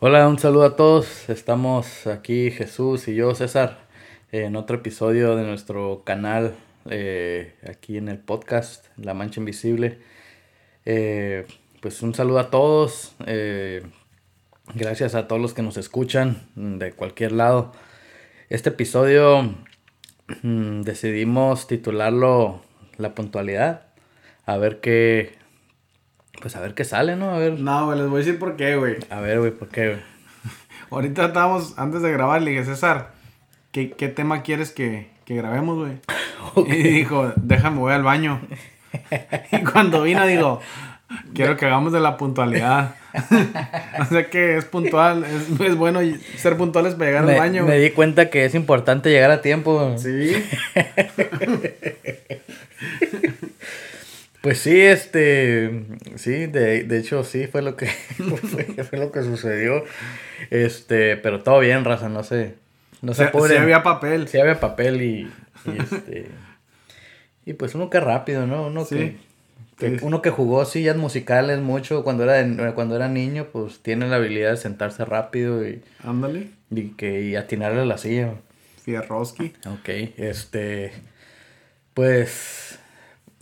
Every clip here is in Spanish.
Hola, un saludo a todos. Estamos aquí Jesús y yo, César, en otro episodio de nuestro canal, eh, aquí en el podcast La Mancha Invisible. Eh, pues un saludo a todos. eh, gracias a todos los que nos escuchan de cualquier lado. Este episodio mm, decidimos titularlo La puntualidad. A ver qué. Pues a ver qué sale, ¿no? A ver. No, güey, les voy a decir por qué, güey. A ver, güey, ¿por qué, güey? Ahorita estábamos, antes de grabar, le dije, César, ¿qué, qué tema quieres que, que grabemos, güey? Y dijo, déjame, voy al baño. y cuando vino, digo, quiero que hagamos de la puntualidad. o sea que es puntual, es, es bueno ser puntuales para llegar me, al baño. me di cuenta que es importante llegar a tiempo. Sí. Pues sí, este, sí, de, de hecho sí fue lo que fue, fue lo que sucedió. Este, pero todo bien, raza, no sé. No se Sí, apure. sí había papel. Sí había papel y, y este y pues uno que rápido, ¿no? Uno Sí. que, que- Sí. uno que jugó sillas musicales mucho cuando era de- cuando era niño, pues tiene la habilidad de sentarse rápido y, Ándale. y que y atinarle a la silla. Fierroski. Ok, este. Pues.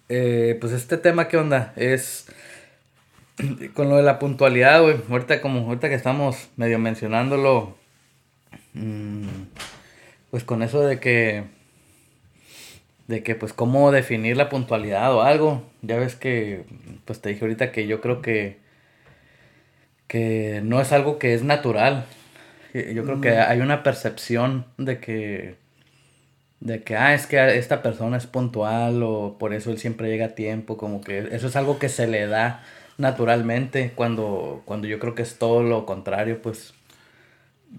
Eh, pues este tema, ¿qué onda? Es. Con lo de la puntualidad, güey. Ahorita, como ahorita que estamos medio mencionándolo. mm, pues con eso de que. De que, pues, cómo definir la puntualidad o algo. Ya ves que. Pues te dije ahorita que yo creo que. Que no es algo que es natural. Eh, Yo creo que hay una percepción de que de que ah es que esta persona es puntual o por eso él siempre llega a tiempo, como que eso es algo que se le da naturalmente cuando cuando yo creo que es todo lo contrario, pues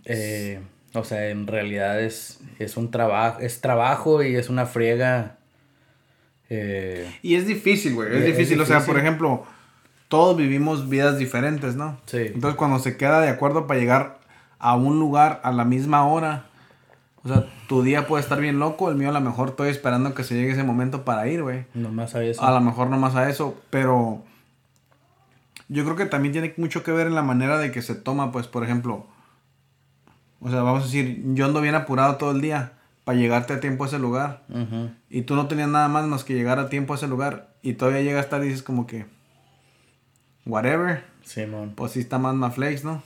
eh, o sea, en realidad es es un trabajo, es trabajo y es una friega eh, Y es difícil, güey. Es, Es difícil. O sea, por ejemplo, todos vivimos vidas diferentes, ¿no? Sí. Entonces, cuando se queda de acuerdo para llegar a un lugar a la misma hora, o sea, tu día puede estar bien loco, el mío a lo mejor estoy esperando que se llegue ese momento para ir, güey. nomás sabía eso. A lo mejor nomás a eso, pero yo creo que también tiene mucho que ver en la manera de que se toma, pues, por ejemplo, o sea, vamos a decir, yo ando bien apurado todo el día para llegarte a tiempo a ese lugar. Y tú no tenías nada más más que llegar a tiempo a ese lugar. Y todavía llegas tarde y dices como que... Whatever. Simón. Pues sí está más maflex, ¿no?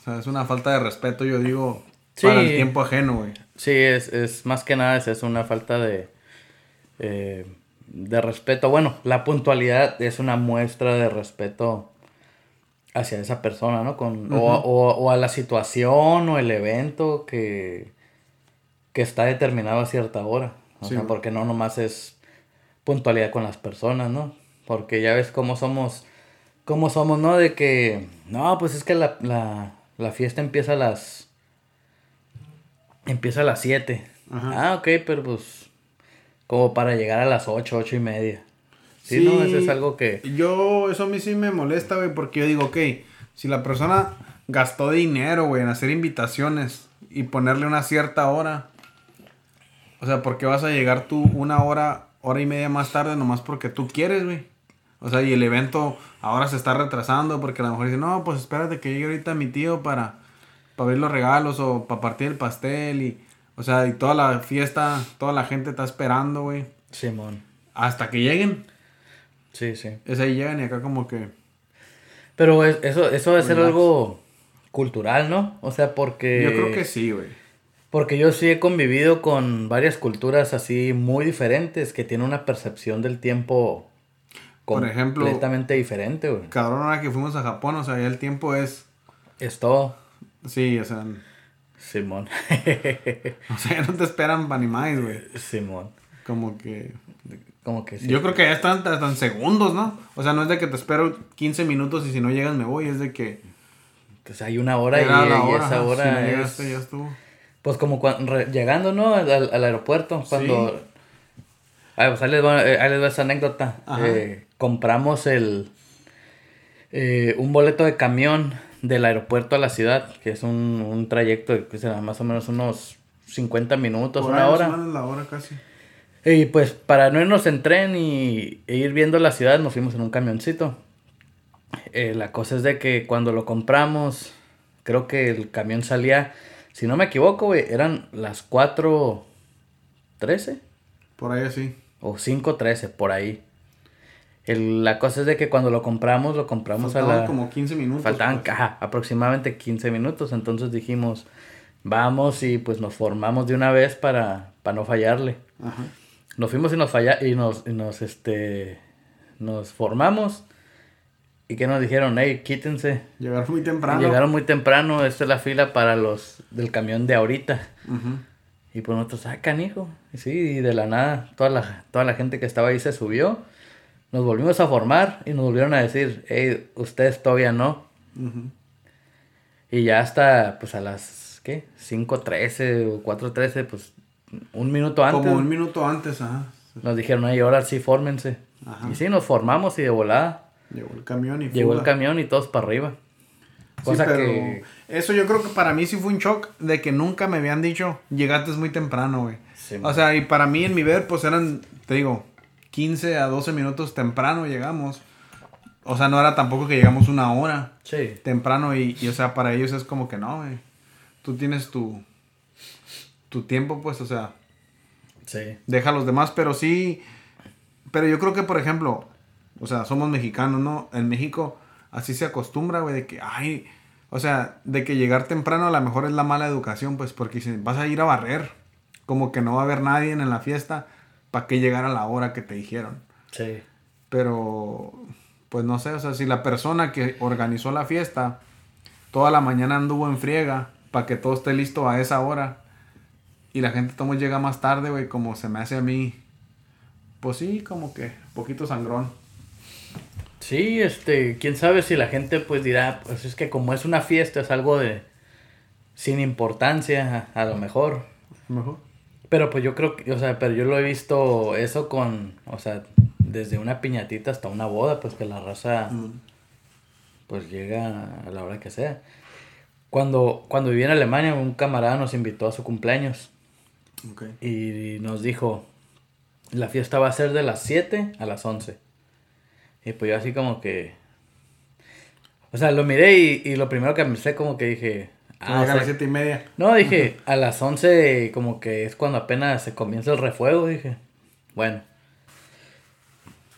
O sea, es una falta de respeto, yo digo, Sí. para el tiempo ajeno, güey. Sí, es, es más que nada es, es una falta de, eh, de respeto. Bueno, la puntualidad es una muestra de respeto hacia esa persona, ¿no? Con, o, o- o a la situación o el evento que, que está determinado a cierta hora. O Sí, sea, porque no nomás es puntualidad con las personas, ¿no? Porque ya ves cómo somos, cómo somos, ¿no? De que, no, pues es que la, la, la fiesta empieza a las... Empieza a las 7. Ajá. Ah, ok, pero pues como para llegar a las 8, 8 y media. Sí, no, eso es algo que... Yo, eso a mí sí me molesta, güey, porque yo digo, ok, si la persona gastó dinero, güey, en hacer invitaciones y ponerle una cierta hora, o sea, ¿por qué vas a llegar tú una hora, hora y media más tarde nomás porque tú quieres, güey? O sea, y el evento ahora se está retrasando porque a lo mejor dice, no, pues espérate que llegue ahorita mi tío para, para abrir los regalos o para partir el pastel y, o sea, y toda la fiesta, toda la gente está esperando, güey, Simón. hasta que lleguen. Sí, sí. Es ahí llegan y acá como que... Pero es- eso, eso debe ser algo cultural, ¿no? O sea, porque... Yo creo que sí, güey. Porque yo sí he convivido con varias culturas así muy diferentes que tienen una percepción del tiempo Por ejemplo- completamente diferente, güey. Cabrón, ahora que fuimos a Japón, o sea, ya el tiempo es... Es todo. Sí, o sea... Simón. O sea, no te esperan para ni más, güey. Simón. Como que... Como que sí. Yo creo que ya están en segundos, ¿no? O sea, no es de que te espero 15 minutos y si no llegas me voy, es de que... Pues hay una hora y, la y hora, esa hora si no es... llegaste, ya estuvo. Pues como cuando, llegando, ¿no? Al, al- aeropuerto, cuando... Ay, pues ahí les va, eh, ahí les va esa anécdota. Eh, compramos el... eh, un boleto de camión del aeropuerto a la ciudad, que es un, un trayecto de que será más o menos unos 50 minutos, Por una hora. la hora casi. Y pues para no irnos en tren y e ir viendo la ciudad, nos fuimos en un camioncito. Eh, la cosa es de que cuando lo compramos, creo que el camión salía, si no me equivoco, güey, eran las 4.13 Por ahí así. o 5.13, por ahí. El- la cosa es de que cuando lo compramos, lo compramos a Faltaban la... como 15 minutos. Faltaban pues. ajá, aproximadamente 15 minutos, entonces dijimos, vamos y pues nos formamos de una vez para, para no fallarle. Ajá. Nos fuimos y nos falla y nos, y nos este nos formamos y que nos dijeron, hey, quítense. Llegaron muy temprano. Llegaron muy temprano, esta es la fila para los del camión de ahorita. Ujú. Y pues nosotros, ah, canijo. Y sí, y de la nada, toda la, toda la gente que estaba ahí se subió. Nos volvimos a formar y nos volvieron a decir, hey, ustedes todavía no. Y ya hasta, pues a las, ¿qué? 5.13 o 4.13, pues un minuto antes. Como un minuto antes, ajá. Nos dijeron, ay, ahora sí, fórmense. Ajá. Y sí, nos formamos y de volada. Llegó el camión y Llegó el fuga. camión y todos para arriba. Sí, Cosa pero que... eso yo creo que para mí sí fue un shock de que nunca me habían dicho, llegaste muy temprano, güey. Sí, o sea, y para mí en mi ver, pues eran, te digo, 15 a 12 minutos temprano llegamos. O sea, no era tampoco que llegamos una hora Sí. temprano y, y, o sea, para ellos es como que no, güey. Tú tienes tu, tu tiempo, pues, o sea, Sí. deja a los demás, pero sí, pero yo creo que, por ejemplo, o sea, somos mexicanos, ¿no? En México así se acostumbra, güey, de que, ay, o sea, de que llegar temprano a lo mejor es la mala educación, pues, porque si vas a ir a barrer, como que no va a haber nadie en la fiesta, ¿para qué llegar a la hora que te dijeron? Sí. Pero, pues no sé, o sea, si la persona que organizó la fiesta toda la mañana anduvo en friega para que todo esté listo a esa hora y la gente tomo llega más tarde, güey, como se me hace a mí, pues sí, como que poquito sangrón. Sí, este, quién sabe si la gente pues dirá, pues es que como es una fiesta, es algo de sin importancia, a, a lo mejor. Mejor. Pero pues yo creo que, o sea, pero yo lo he visto eso con, o sea, desde una piñatita hasta una boda, pues que la raza pues llega a la hora que sea. Cuando, cuando viví en Alemania, un camarada nos invitó a su cumpleaños Ok. y nos dijo, la fiesta va a ser de las 7 a las 11. Y pues yo así como que... O sea, lo miré y, y lo primero que pensé como que dije... Ah, o a las siete y media. no, dije, a las 11 como que es cuando apenas se comienza el refuego, dije. Bueno.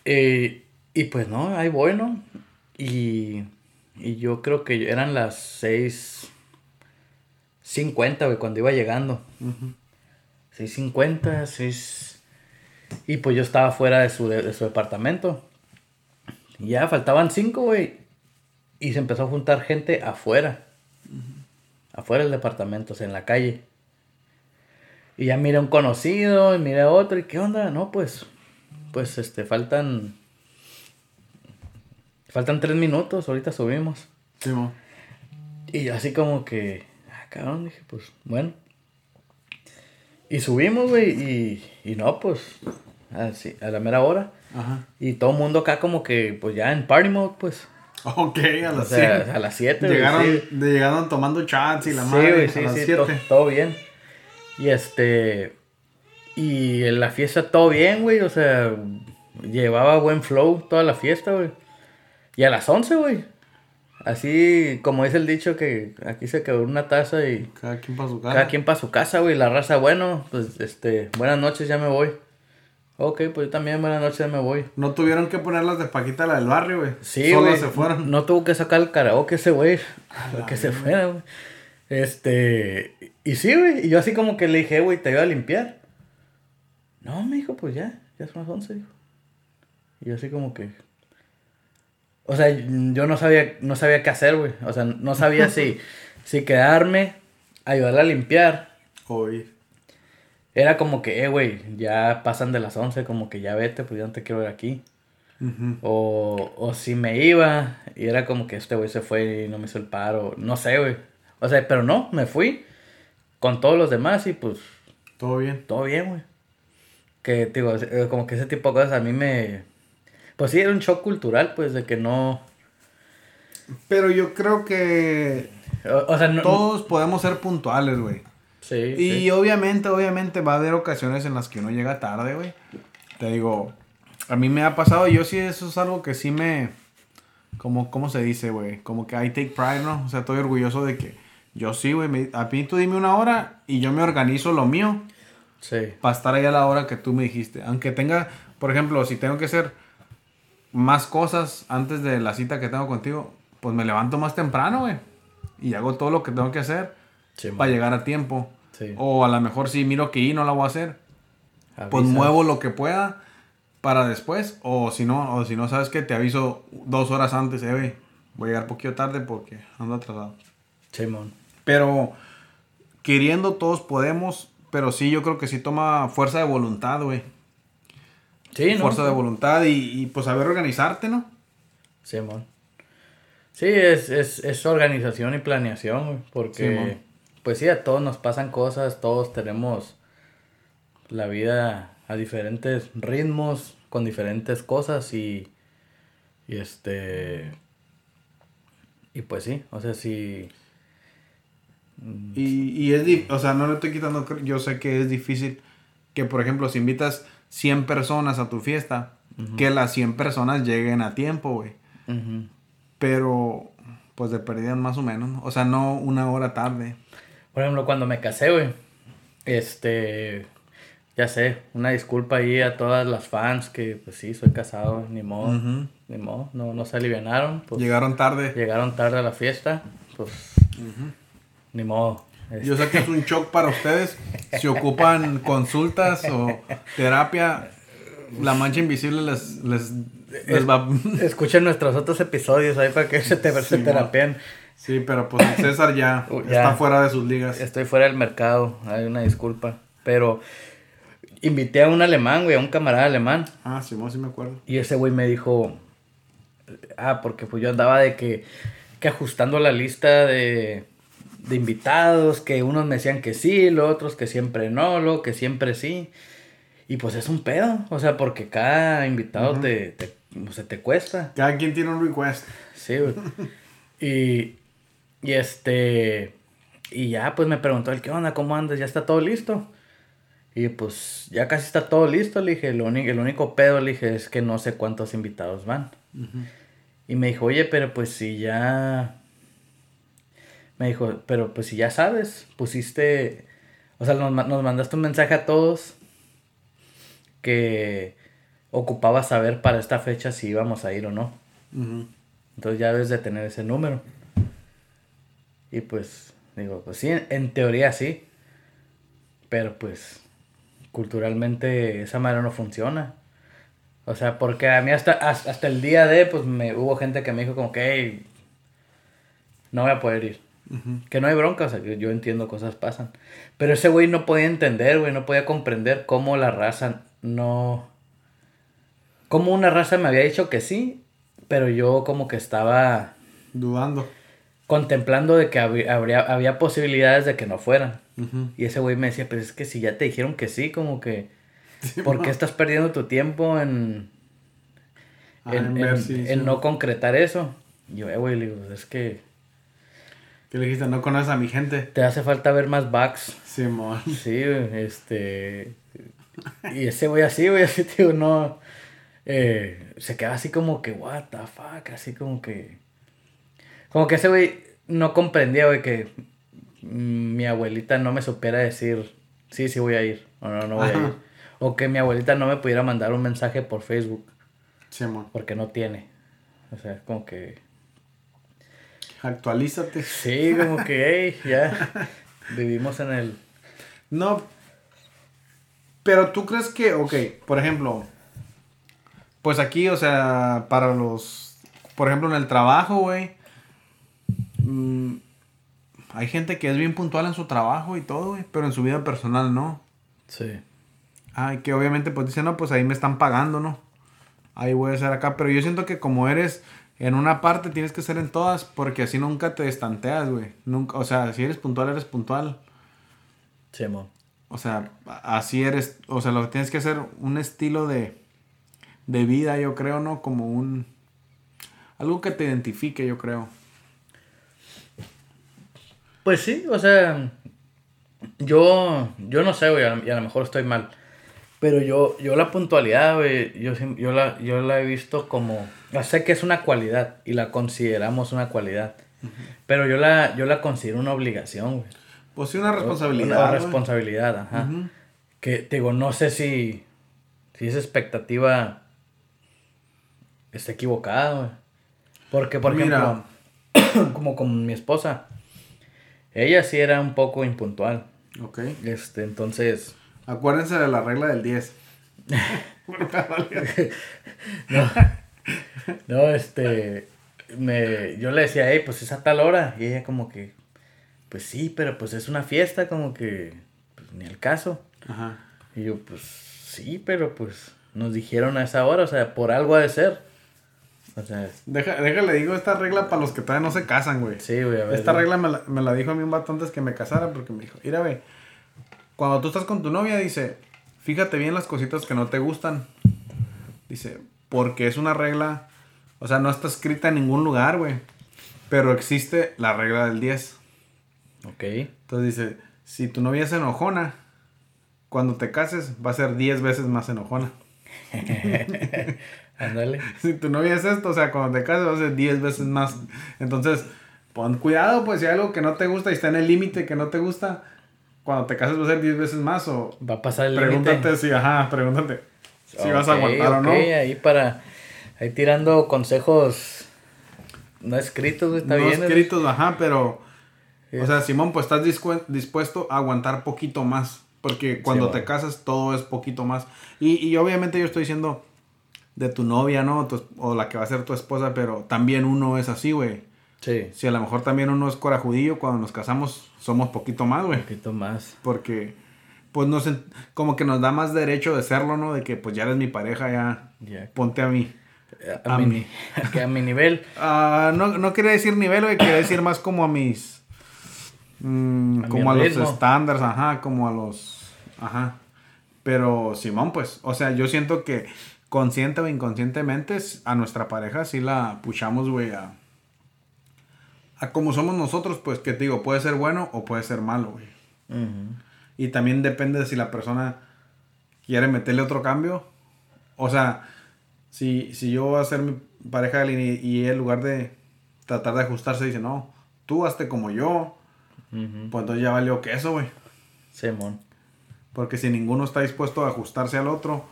Eh, y pues no, ahí voy, ¿no? Y, y yo creo que eran las 6.50, güey, cuando iba llegando. Ujú. 6.50, 6... Y pues yo estaba fuera de su, de, su departamento. Y ya faltaban 5, güey. Y se empezó a juntar gente afuera. Afuera del departamento, o sea, en la calle. Y ya miré a un conocido y miré a otro. ¿Y qué onda? No, pues... Pues este, faltan... Faltan tres minutos, ahorita subimos. Sí, mo. Y yo así como que, ah, cabrón, dije, pues, bueno. Y subimos, güey, y, y no, pues, así, a la mera hora. Ajá. Y todo el mundo acá como que, pues, ya en party mode, pues. Ok, a O las sea, siete. a las 7, Llegaron, Sí, llegaron tomando chats y la sí, madre a sí, las sí, to- todo bien. Y este, y en la fiesta todo bien, güey, o sea, llevaba buen flow toda la fiesta, güey. Y a las 11, güey. Así como dice el dicho que aquí se quedó una taza y Cada quien para su casa. Cada quien para su casa, güey. La raza, bueno, pues este, buenas noches, ya me voy. Ok, pues yo también, buenas noches, me voy. No tuvieron que ponerlas de Paquita la del barrio, güey. Sí, güey. se fueron. No tuvo que sacar el karaoke ese güey. Que se fuera, güey. Este. Y sí, güey. Y yo así como que le dije, güey, te ayudo a limpiar. No, me dijo, pues ya, ya son las 11, dijo. Y yo así como que. O sea, yo no sabía, no sabía qué hacer, güey. O sea, no sabía si, si quedarme, ayudarle a limpiar. Oír. Era como que, eh, güey, ya pasan de las 11, como que ya vete, pues ya no te quiero ver aquí. O, o si me iba y era como que este güey se fue y no me hizo el paro. No sé, güey. O sea, pero no, me fui con todos los demás y pues Todo bien. todo bien, güey. Que, digo, eh, como que ese tipo de cosas a mí me... Pues sí, era un shock cultural, pues, de que no... Pero yo creo que O, o sea, no... todos podemos ser puntuales, güey. Sí, Y sí. obviamente, obviamente va a haber ocasiones en las que uno llega tarde, güey. Te digo, a mí me ha pasado, yo sí, eso es algo que sí me, como, ¿cómo se dice, güey? Como que I take pride, ¿no? O sea, estoy orgulloso de que yo sí, güey. A mí tú dime una hora y yo me organizo lo mío Sí. para estar ahí a la hora que tú me dijiste. Aunque tenga, por ejemplo, si tengo que hacer más cosas antes de la cita que tengo contigo, pues me levanto más temprano, güey. Y hago todo lo que tengo que hacer Sí, para llegar a tiempo. Sí. O a lo mejor si miro que y no la voy a hacer, pues muevo lo que pueda para después. O si no, o si no sabes que te aviso dos horas antes, eh. Voy a llegar poquito tarde porque ando atrasado. Simón. Pero queriendo todos podemos, pero sí, yo creo que sí toma fuerza de voluntad, güey. Sí, ¿no? Fuerza de voluntad y, y, pues saber organizarte, ¿no? Simón. Sí, es, es, es organización y planeación, güey, porque, Simón. Pues sí, a todos nos pasan cosas, todos tenemos la vida a diferentes ritmos, con diferentes cosas y, y este, y pues sí, o sea, sí, Y, y es, o sea, no le estoy quitando, yo sé que es difícil que, por ejemplo, si invitas 100 personas a tu fiesta, que las 100 personas lleguen a tiempo, güey. Pero, pues de perdida más o menos, ¿no? O sea, no una hora tarde. Por ejemplo, cuando me casé, güey, este, ya sé, una disculpa ahí a todas las fans que, pues sí, soy casado, ni modo, ni modo, no, no se alivianaron, pues Llegaron tarde. llegaron tarde a la fiesta, pues, ni modo. Yo sé que es un shock para ustedes. Si ocupan consultas o terapia, la mancha invisible les, les, les va... Escuchen nuestros otros episodios ahí para que se, te, se Sí, terapien. Sí, pero pues César ya, Uh, ya. está fuera de sus ligas. Estoy fuera del mercado, hay una disculpa, pero invité a un alemán, güey, a un camarada alemán. Ah, Simón, sí me acuerdo. Y ese güey me dijo, ah, porque pues yo andaba de que, que ajustando la lista de, de invitados, que unos me decían que sí, los otros que siempre no, lo que siempre sí. Y pues es un pedo, o sea, porque cada invitado te, te, o sea, te cuesta. Cada quien tiene un request. Sí, güey. y, y este, y ya pues me preguntó el, ¿qué onda? ¿Cómo andas? ¿Ya está todo listo? Y pues ya casi está todo listo, le dije, lo único, el único pedo, le dije, es que no sé cuántos invitados van. Y me dijo, oye, pero pues si ya... Me dijo, pero pues si ya sabes, pusiste... O sea, nos, nos mandaste un mensaje a todos que ocupaba saber para esta fecha si íbamos a ir o no. Entonces ya debes de tener ese número. Y pues, digo, pues sí, en, en teoría sí. Pero pues, culturalmente esa manera no funciona. O sea, porque a mí hasta, has- hasta el día de, pues me, hubo gente que me dijo como que, "Hey, no voy a poder ir. Que no hay bronca, o sea, que yo entiendo cosas pasan. Pero ese güey no podía entender, güey, no podía comprender cómo la raza no... Cómo una raza me había dicho que sí, pero yo como que estaba Dudando. Contemplando de que habría, habría- había posibilidades de que no fueran. Y ese güey me decía, pero es que si ya te dijeron que sí, como que... Sí, ¿Por qué estás perdiendo tu tiempo en, Ah, en, en sí. no concretar eso? Y yo, eh, güey, le digo, es que ¿Qué le dijiste? No conoces a mi gente. te hace falta ver más backs. Sí, güey, este. Y ese güey así, güey, así, tío, no. eh, se queda así como que, what the fuck, así como que. Como que ese güey no comprendía, güey, que mi abuelita no me supiera decir, sí, sí voy a ir, o no, no voy a ir. O que mi abuelita no me pudiera mandar un mensaje por Facebook, Simón. porque no tiene. O sea, como que. Actualízate. Sí, como que, hey, ya. Vivimos en el. No. Pero tú crees que, ok, por ejemplo, pues aquí, o sea, para los, por ejemplo, en el trabajo, güey, mm, hay gente que es bien puntual en su trabajo y todo, güey, pero en su vida personal no. Sí. Ay, que obviamente pues dice, no, pues ahí me están pagando, ¿no? Ahí voy a ser acá, pero yo siento que como eres en una parte, tienes que ser en todas, porque así nunca te estanteas, güey. Nunca, o sea, si eres puntual, eres puntual. Sí, mo. O sea, así eres, o sea, lo que tienes que hacer un estilo de, de vida, yo creo, ¿no? Como un... Algo que te identifique, yo creo. Pues sí, o sea, yo, yo no sé, güey, y a lo mejor estoy mal, Pero yo, yo la puntualidad, güey, yo, la, yo la he visto como... Ya sé que es una cualidad y la consideramos una cualidad. Pero yo la, yo la considero una obligación, güey. Pues sí, una responsabilidad. Una güey. responsabilidad, ajá. Que, te digo, no sé si, si esa expectativa está equivocada, güey. Porque, por Mira. ejemplo, como con mi esposa, ella sí era un poco impuntual. Ok. Este, entonces, Acuérdense de la regla del 10. no, este, me, yo le decía, hey, pues es a tal hora. Y ella como que, pues sí, pero pues es una fiesta, como que, pues ni al caso. Ajá. Y yo, pues sí, pero pues nos dijeron a esa hora, o sea, por algo ha de ser. O sea, Deja, déjale, digo esta regla para los que todavía no se casan, güey. sí, güey, a ver. Esta regla me la, me la dijo a mí un vato antes que me casara porque me dijo, mira, ve, cuando tú estás con tu novia, dice, fíjate bien las cositas que no te gustan. Dice, porque es una regla, o sea, no está escrita en ningún lugar, güey. Pero existe la regla del 10. Ok. Entonces dice, si tu novia es enojona, cuando te cases va a ser 10 veces más enojona. Ándale. Si tu novia es esto, o sea, cuando te cases va a ser 10 veces más. Entonces, pon cuidado, pues si hay algo que no te gusta y está en el límite que no te gusta, cuando te cases va a ser 10 veces más o Va a pasar el pregúntate si, ajá, pregúntate si vas a aguantar o no. ahí para, ahí tirando consejos no escritos, güey, está no bien. ¿eh? escritos, ajá, pero, o sea, Simón, pues estás dispuesto a aguantar poquito más, porque cuando Sí, te casas todo es poquito más. Y, y obviamente yo estoy diciendo de tu novia, ¿no? Tu o la que va a ser tu esposa, pero también uno es así, güey. Sí, Si a lo mejor también uno es corajudillo, cuando nos casamos somos poquito más, güey. poquito más. Porque, pues, nos, como que nos da más derecho de serlo, ¿no? De que, pues, ya eres mi pareja, ya Ya. ponte a mí. A, A mi, mí. ni- que a mi nivel. Ah, no, no quería decir nivel, güey, quería decir más como a mis... mm, A como a los estándares, ajá, como a los... Ajá. Pero, Simón, pues, o sea, yo siento que consciente o inconscientemente a nuestra pareja sí la puchamos, güey, a... A como somos nosotros, pues, que te digo, puede ser bueno o puede ser malo, güey. Y también depende de si la persona quiere meterle otro cambio. O sea, si, si yo voy a ser mi pareja y, y en lugar de tratar de ajustarse, dice, no, tú hazte como yo, Ujú. pues entonces ya valió queso, güey. Simón. Porque si ninguno está dispuesto a ajustarse al otro,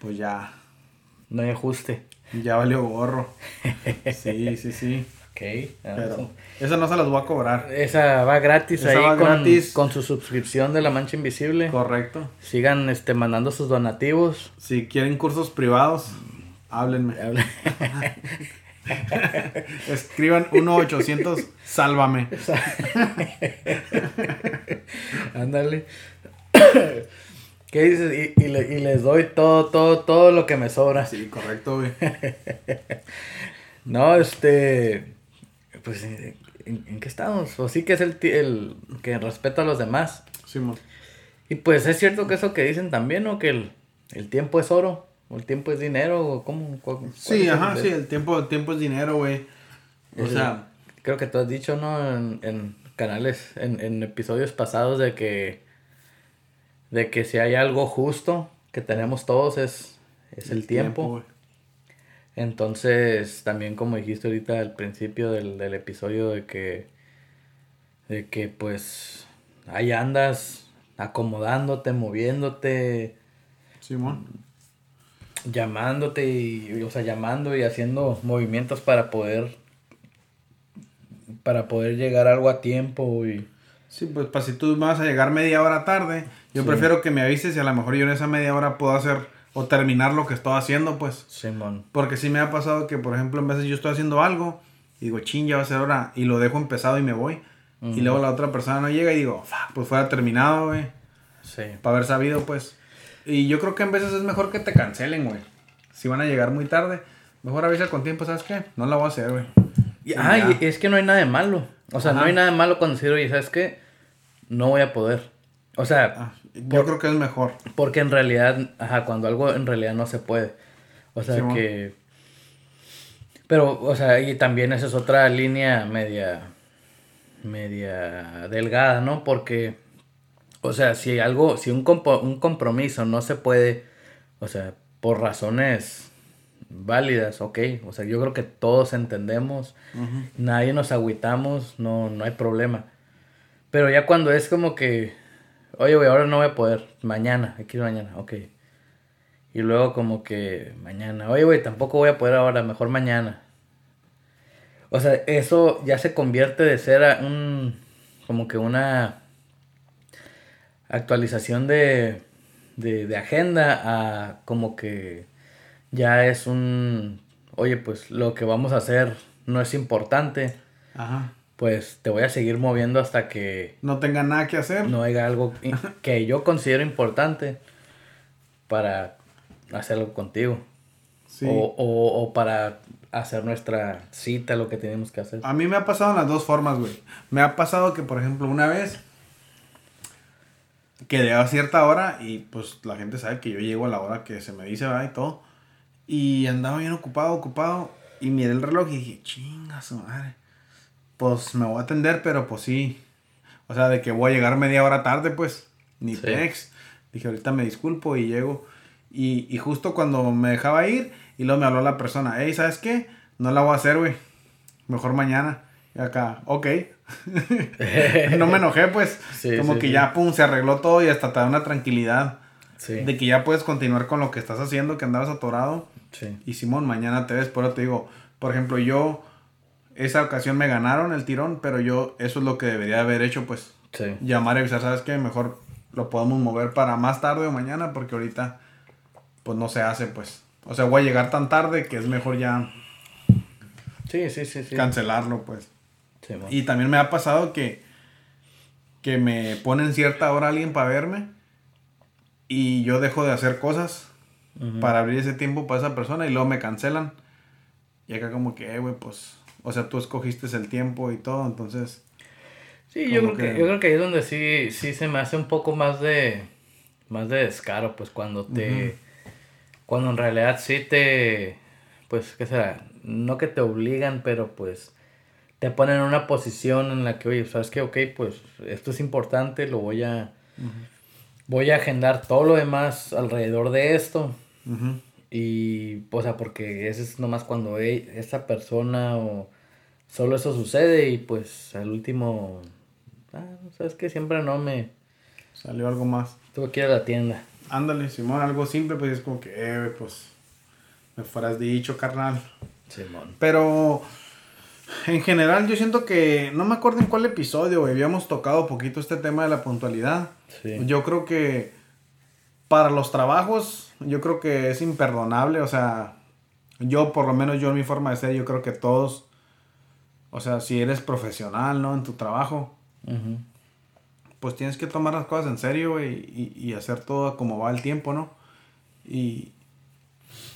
pues ya, No hay ajuste. ya valió gorro. Sí, sí, sí. Ok. ah, Pero eso no se las voy a cobrar. Esa va gratis Esa ahí va con, gratis. con su suscripción de La Mancha Invisible. Correcto. Sigan este, mandando sus donativos. Si quieren cursos privados, háblenme. Escriban 1-800, sálvame. Ándale. ¿Qué dices? Y, y le- y les doy todo, todo, todo lo que me sobra. Sí, correcto, güey. No, este. Pues, ¿en, en qué estamos? Pues sí que es el, el que respeta a los demás. Simón. Y pues es cierto que eso que dicen también, ¿no? Que el, el tiempo es oro, o el tiempo es dinero, o cómo. cuál- Sí, ajá, el- sí, el tiempo, el tiempo es dinero, güey. O el- sea, Creo que tú has dicho, ¿no? En, en canales, en, en episodios pasados, de que. De que si hay algo justo que tenemos todos es, es el, tiempo. güey. Entonces, también como dijiste ahorita al principio del, del episodio de que, de que pues ahí andas acomodándote, moviéndote, Simón. llamándote y, o sea, llamando y haciendo movimientos para poder, para poder llegar algo a tiempo y... Sí, pues para si tú vas a llegar media hora tarde, yo Sí. prefiero que me avises y a lo mejor yo en esa media hora puedo hacer o terminar lo que estoy haciendo, pues. Simón. Porque sí me ha pasado que, por ejemplo, en veces yo estoy haciendo algo y digo, chin, ya va a ser hora, y lo dejo empezado y me voy. Y luego la otra persona no llega y digo, "Fuck, pues fuera terminado, güey. Sí. Para haber sabido, pues. Y yo creo que en veces es mejor que te cancelen, güey. Si van a llegar muy tarde, mejor avisa con tiempo, ¿sabes qué? No la voy a hacer, güey. Sí, ah, ya. y es que no hay nada de malo. O sea, no hay nada de malo cuando decir, oye, ¿sabes qué? No voy a poder. O sea, Ah, yo creo que es mejor. Porque en realidad, ajá, cuando algo en realidad no se puede. O sea que. Pero, o sea, y también esa es otra línea media. media delgada, ¿no? Porque. O sea, si algo, si un, un compromiso no se puede, o sea, por razones válidas, ok. O sea, yo creo que todos entendemos, nadie nos agüitamos, no, no hay problema. Pero ya cuando es como que, oye, güey, ahora no voy a poder, mañana, ir mañana, ok. Y luego como que mañana, oye, güey, tampoco voy a poder ahora, mejor mañana. O sea, eso ya se convierte de ser un, como que una actualización de, de, de agenda a como que ya es un, oye, pues lo que vamos a hacer no es importante. Ajá. Pues te voy a seguir moviendo hasta que... No tenga nada que hacer. No haya algo que yo considero importante para hacerlo contigo. Sí. O, o, o para hacer nuestra cita, lo que tenemos que hacer. A mí me ha pasado en las dos formas, güey. Me ha pasado que, por ejemplo, una vez que a cierta hora y pues la gente sabe que yo llego a la hora que se me dice, va y todo. Y andaba bien ocupado, ocupado. Y miré el reloj y dije, chinga su madre. Pues me voy a atender, pero pues sí. O sea, de que voy a llegar media hora tarde, pues. Ni sí. Dije, ahorita me disculpo y llego. Y, y, justo cuando me dejaba ir, y luego me habló la persona, hey, ¿sabes qué? No la voy a hacer, güey. Mejor mañana. Y acá, ok. no me enojé, pues. como que ya, pum, se arregló todo y hasta te da una tranquilidad. De que ya puedes continuar con lo que estás haciendo, que andabas atorado. Y Simón, mañana te ves. Por eso te digo, por ejemplo, yo, esa ocasión me ganaron el tirón, pero yo, eso es lo que debería haber hecho, pues. Llamar y avisar, ¿sabes qué? Mejor lo podemos mover para más tarde o mañana, porque ahorita, pues no se hace, pues. O sea, voy a llegar tan tarde que es mejor ya. Sí, sí, sí, sí. Cancelarlo, pues. y también me ha pasado que, que me ponen cierta hora alguien para verme y yo dejo de hacer cosas para abrir ese tiempo para esa persona y luego me cancelan. Y acá como que, eh, güey, pues, o sea, tú escogiste el tiempo y todo, entonces... Sí, yo creo que, yo creo que ahí es donde sí, sí se me hace un poco más de, más de descaro, pues cuando te, cuando en realidad sí te, pues, ¿qué será? No que te obligan, pero pues te ponen en una posición en la que, oye, ¿sabes qué? Ok, pues esto es importante, lo voy a voy a agendar todo lo demás alrededor de esto. Y, o sea, porque ese es nomás cuando esa persona o solo eso sucede y pues al último, ah, sabes que siempre no me... Salió algo más. Tuve que ir a la tienda. Ándale, Simón, algo simple, pues es como que, eh, pues, me fueras dicho, carnal. Simón. Pero en general, yo siento que, no me acuerdo en cuál episodio, habíamos tocado poquito este tema de la puntualidad. Yo creo que para los trabajos, yo creo que es imperdonable, o sea, yo por lo menos yo en mi forma de ser, yo creo que todos, o sea, si eres profesional, ¿no? En tu trabajo, pues tienes que tomar las cosas en serio y, y, hacer todo como va el tiempo, ¿no? Y,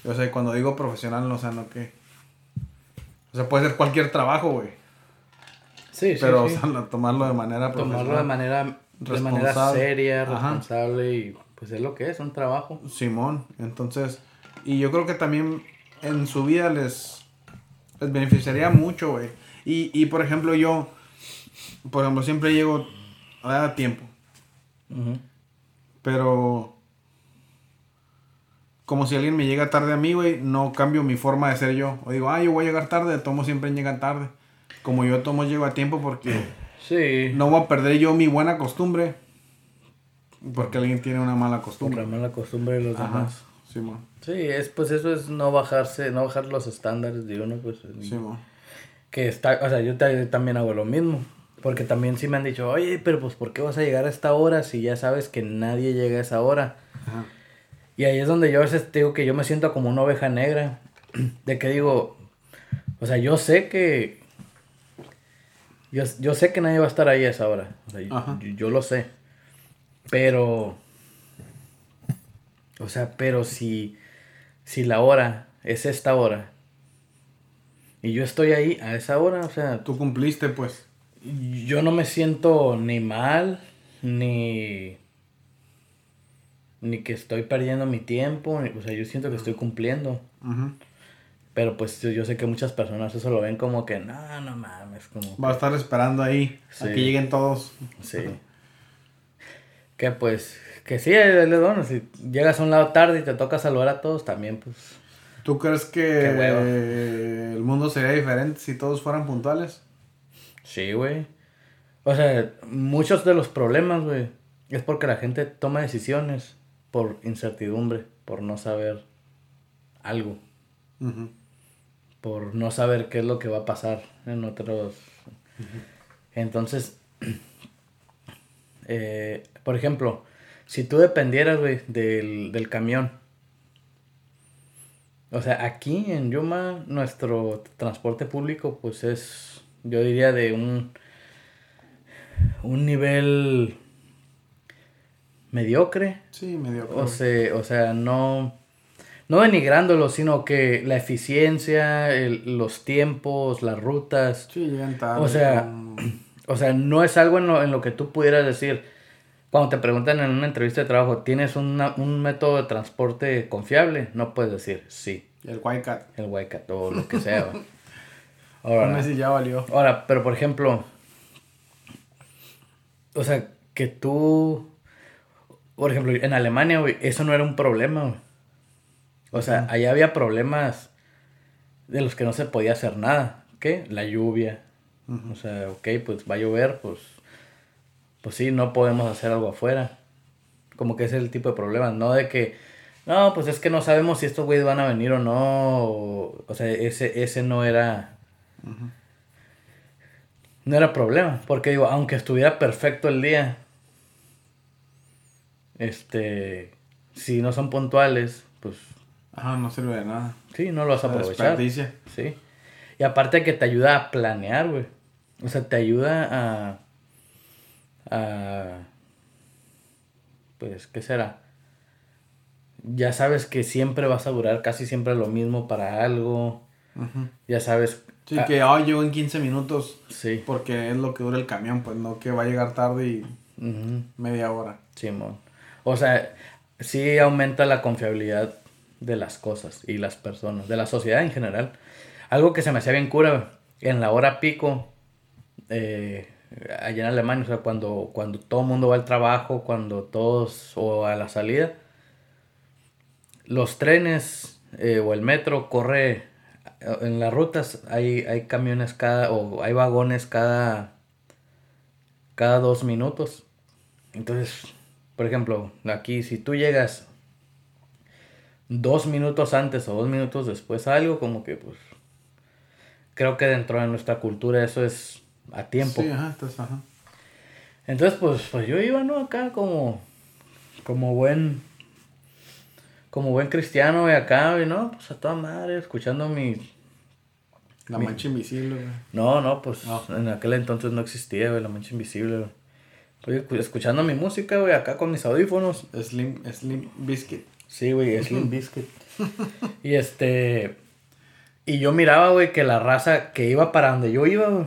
o sea, cuando digo profesional, o sea, no que o sea, puede ser cualquier trabajo, güey. Sí, sí. Pero, o sea, tomarlo de manera Tomarlo de manera, de manera seria, responsable y pues es lo que es, un trabajo. Simón, entonces, y yo creo que también en su vida les, les beneficiaría mucho, güey. Y, y por ejemplo, yo, por ejemplo, siempre llego a tiempo. Pero como si alguien me llega tarde a mí, güey, no cambio mi forma de ser yo. O digo, ah, yo voy a llegar tarde, tomo siempre llegan tarde. Como yo tomo llego a tiempo porque sí. no voy a perder yo mi buena costumbre. Porque alguien tiene una mala costumbre. Una mala costumbre de los demás. Sí, man. sí, es, pues eso es no bajarse, no bajar los estándares de uno, pues. Sí, man. Que está, o sea, yo también hago lo mismo. Porque también sí me han dicho, oye, pero pues ¿por qué vas a llegar a esta hora si ya sabes que nadie llega a esa hora? Ajá. Y ahí es donde yo a veces digo que yo me siento como una oveja negra. De que digo, o sea, yo sé que. Yo, yo sé que nadie va a estar ahí a esa hora. O sea, yo, lo sé. Pero. O sea, pero si. Si la hora es esta hora. Y yo estoy ahí a esa hora, o sea. Tú cumpliste, pues. Yo no me siento ni mal, ni ni que estoy perdiendo mi tiempo, o sea, yo siento que estoy cumpliendo. Pero pues yo, sé que muchas personas eso lo ven como que, no, no mames, como... Va a estar esperando ahí a que lleguen todos. Sí. Que pues, que sí, le dono. Si llegas a un lado tarde y te toca saludar a todos, también pues. ¿Tú crees que el mundo sería diferente si todos fueran puntuales? Sí, güey. O sea, muchos de los problemas, güey, es porque la gente toma decisiones por incertidumbre, por no saber algo. Por no saber qué es lo que va a pasar en otros. Entonces, eh, por ejemplo, si tú dependieras, güey, del, del camión. O sea, aquí en Yuma, nuestro transporte público, pues es, yo diría, de un, un nivel mediocre. Sí, mediocre. O sea, o sea no, no denigrándolo, sino que la eficiencia, los tiempos, las rutas. Sí, llegan tarde. O sea, o sea, no es algo en lo, en lo que tú pudieras decir. Cuando te preguntan en una entrevista de trabajo, ¿tienes un método de transporte confiable? No puedes decir sí. El Cat. El Cat o lo que sea. ahora, si ya valió. Ahora, pero por ejemplo, o sea, que tú por ejemplo, en Alemania, güey, eso no era un problema, güey. O sea, allá había problemas de los que no se podía hacer nada. ¿Qué? La lluvia. O sea, ok, pues va a llover, pues, pues sí, no podemos hacer algo afuera. Como que ese es el tipo de problemas, no de que, no, pues es que no sabemos si estos güeyes van a venir o no. O, sea, ese, ese no era... No era problema, porque digo, aunque estuviera perfecto el día, este, si no son puntuales, pues... Ajá, no sirve de nada. Sí, no lo vas a aprovechar. Sí. Y aparte que te ayuda a planear, güey. O sea, te ayuda a... a pues, ¿qué será? Ya sabes que siempre vas a durar casi siempre lo mismo para algo. Ya sabes... Sí, que hoy llego en 15 minutos. Sí. Porque es lo que dura el camión, pues no que va a llegar tarde y media hora. Simón. O sea, sí aumenta la confiabilidad de las cosas y las personas, de la sociedad en general. Algo que se me hacía bien cura, en la hora pico, eh, allá en Alemania, o sea, cuando, cuando todo el mundo va al trabajo, cuando todos, o a la salida, los trenes eh, o el metro corre, en las rutas hay, hay camiones cada, o hay vagones cada, cada dos minutos. Entonces, por ejemplo, aquí si tú llegas dos minutos antes o dos minutos después a algo, como que pues creo que dentro de nuestra cultura eso es a tiempo. Sí, ajá, entonces, ajá. Entonces, pues, pues yo iba, ¿no? Acá como, como buen, como buen cristiano, y acá, y no, pues a toda madre, escuchando mi... La mancha invisible, güey. No, no, pues en aquel entonces no existía, güey, la mancha invisible, güey. Estoy escuchando mi música, güey, acá con mis audífonos. Slim, Slim Biscuit. Sí, güey, Slim Biscuit. y este. Y yo miraba, güey, que la raza que iba para donde yo iba, güey.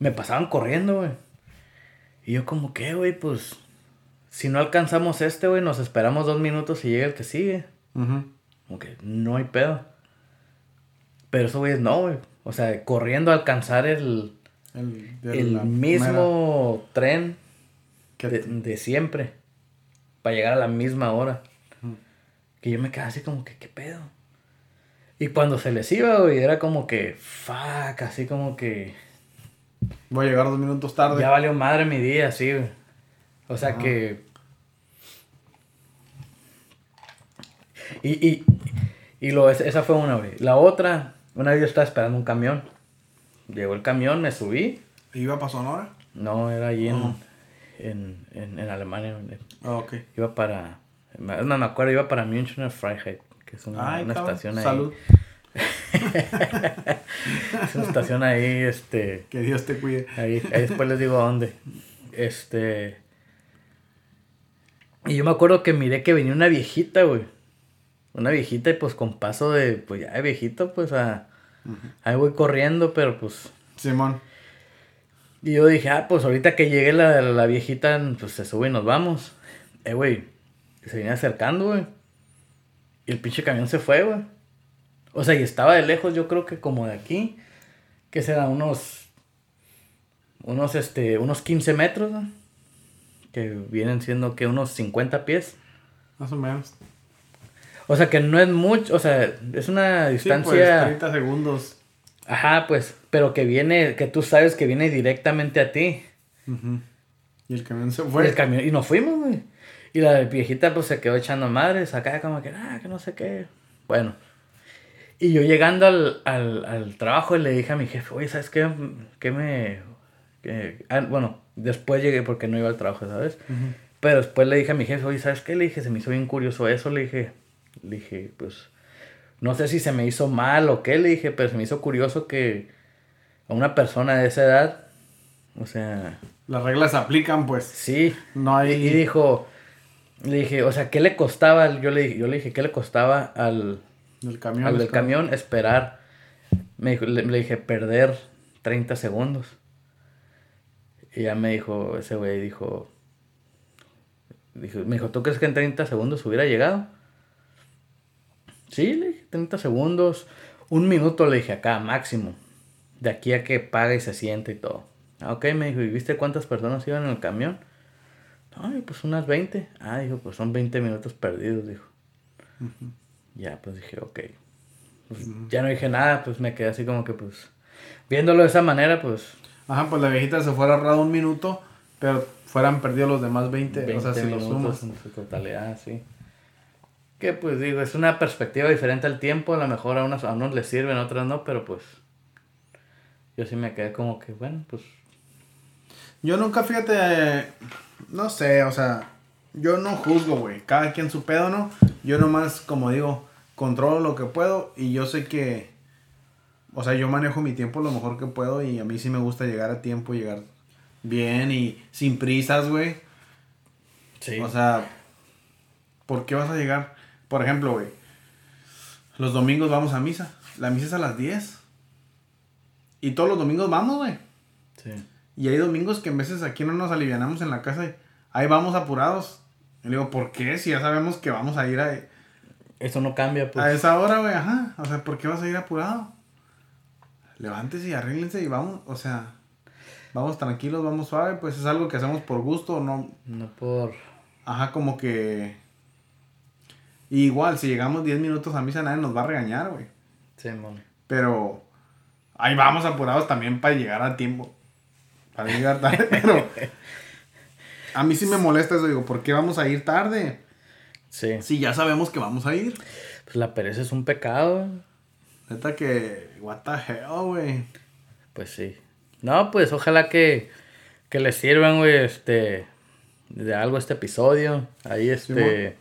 Me pasaban corriendo, güey. Y yo, como que, güey, pues. Si no alcanzamos este, güey, nos esperamos dos minutos y llega el que sigue. Como que no hay pedo. Pero eso, güey, no, güey. O sea, corriendo a alcanzar el el, mismo tren de, siempre. Para llegar a la misma hora. Que yo me quedaba así como que, ¿qué pedo? Y cuando se les iba, güey, era como que, fuck, así como que... Voy a llegar dos minutos tarde. Ya valió madre mi día, sí, güey. O sea que... Y, y, y lo, esa fue una, güey. La otra, una vez yo estaba esperando un camión. Llegó el camión, me subí. ¿Iba para Sonora? No, era allí en, en, en, Alemania. Ah, ok. Iba para. No me acuerdo, iba para Münchner Freiheit, que es una, estación ahí. Salud. una estación ahí, este. Que Dios te cuide. Ahí, ahí después les digo a dónde. Este. Y yo me acuerdo que miré que venía una viejita, güey. Una viejita y pues con paso de, pues ya de viejito, pues a Ahí voy corriendo, pero pues. Simón. Y yo dije, ah, pues ahorita que llegue la, la viejita, pues se sube y nos vamos. Eh, güey. Se viene acercando, güey. Y el pinche camión se fue, güey. O sea, y estaba de lejos, yo creo que como de aquí. Que será unos. Unos, este, unos 15 metros, que vienen siendo que unos 50 pies. Más o menos. O sea, que no es mucho, o sea, es una Sí, distancia... pues 30 segundos. Ajá, pues, pero que viene, que tú sabes que viene directamente a ti. Ujú. Y el camión se Y fue. el camión, y nos fuimos, güey. Y la viejita pues se quedó echando madres acá como que, ah, que no sé qué. Bueno. Y yo llegando al, al, al trabajo le dije a mi jefe, oye, ¿sabes qué? ¿Qué me...? qué-?" Ah, bueno, después llegué porque no iba al trabajo, ¿sabes? Pero después le dije a mi jefe, oye, ¿sabes qué? Le dije, se me hizo bien curioso eso. Le dije, le dije, pues, no sé si se me hizo mal o qué, le dije, pero se me hizo curioso que a una persona de esa edad, o sea, Las reglas se aplican, pues. sí. No hay. Y dijo, le dije, o sea, ¿qué le costaba? Yo le, yo le dije, ¿qué le costaba al, El camión. al del camión esperar? Me dijo, le, le dije, perder 30 segundos. Y ya me dijo, ese güey dijo, dijo, me dijo, ¿tú crees que en 30 segundos hubiera llegado? Sí, le dije, 30 segundos, un minuto le dije acá, máximo. De aquí a que paga y se siente y todo. Ah, ok, me dijo, ¿y viste cuántas personas iban en el camión? Ay, pues unas 20. Ah, dijo, pues son 20 minutos perdidos, dijo. Ya, pues dije, ok. Pues, Ya no dije nada, pues me quedé así como que, pues, viéndolo de esa manera, pues, Ajá, pues la viejita se fuera ahorrado un minuto, pero fueran perdidos los demás 20. 20 o sea, si lo minutos sumas. en su totalidad, sí. Que pues digo, es una perspectiva diferente al tiempo, a lo mejor a unos, a unos les sirven, a otros no, pero pues yo sí me quedé como que, bueno, pues Yo nunca, fíjate, eh, no sé, o sea, yo no juzgo, güey. Cada quien su pedo, ¿no? Yo nomás, como digo, controlo lo que puedo y yo sé que, o sea, yo manejo mi tiempo lo mejor que puedo y a mí sí me gusta llegar a tiempo, llegar bien y sin prisas, güey. sí. O sea, ¿por qué vas a llegar? Por ejemplo, güey, los domingos vamos a misa. La misa es a las 10. Y todos los domingos vamos, güey. sí. Y hay domingos que en veces aquí no nos alivianamos en la casa y ahí vamos apurados. Y le digo, ¿por qué? Si ya sabemos que vamos a ir a, Eso no cambia, pues. a esa hora, güey, ajá. O sea, ¿por qué vas a ir apurado? Levántese y arréglense y vamos, o sea, vamos tranquilos, vamos suave, pues es algo que hacemos por gusto, no, No por... ajá, como que... Y igual, si llegamos 10 minutos a misa, nadie nos va a regañar, güey. Sí, mon. Pero ahí vamos apurados también para llegar a tiempo. Para llegar tarde, pero a mí sí me molesta eso. Digo, ¿por qué vamos a ir tarde? Sí. Si ya sabemos que vamos a ir. Pues la pereza es un pecado. Neta que, what the hell, güey. Pues sí. No, pues ojalá que, que les sirvan, güey, este, de algo este episodio. Ahí, este,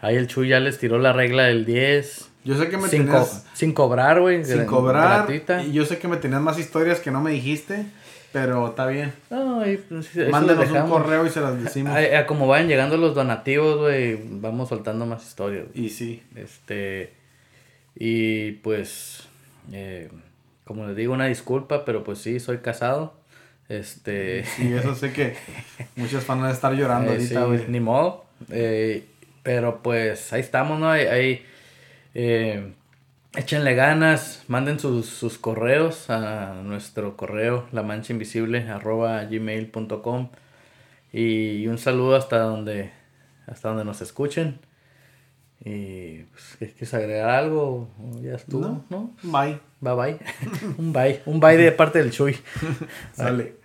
ahí el Chuy ya les tiró la regla del 10. Yo sé que me Sin, tenías... co- sin cobrar, güey. sin cobrar. Y yo sé que me tenías más historias que no me dijiste. Pero está bien. No, pues, Mándenos un correo y se las decimos. A como vayan llegando los donativos, güey, vamos soltando más historias. Y sí. Este, y pues, eh, como les digo, una disculpa, pero pues sí, soy casado. Este, Y eso sé que muchos van a estar llorando eh, ahorita, sí, ni modo. Eh, pero pues ahí estamos, ¿no? Ahí, ahí, eh, échenle ganas, manden sus, sus correos a nuestro correo lamanchainvisible arroba gmail.com y un saludo hasta donde hasta donde nos escuchen y pues, ¿qué- ¿quieres agregar algo? ¿O ya estuvo, No. ¿no? Bye. Bye bye. un bye. Un bye de parte del Chuy. Sale.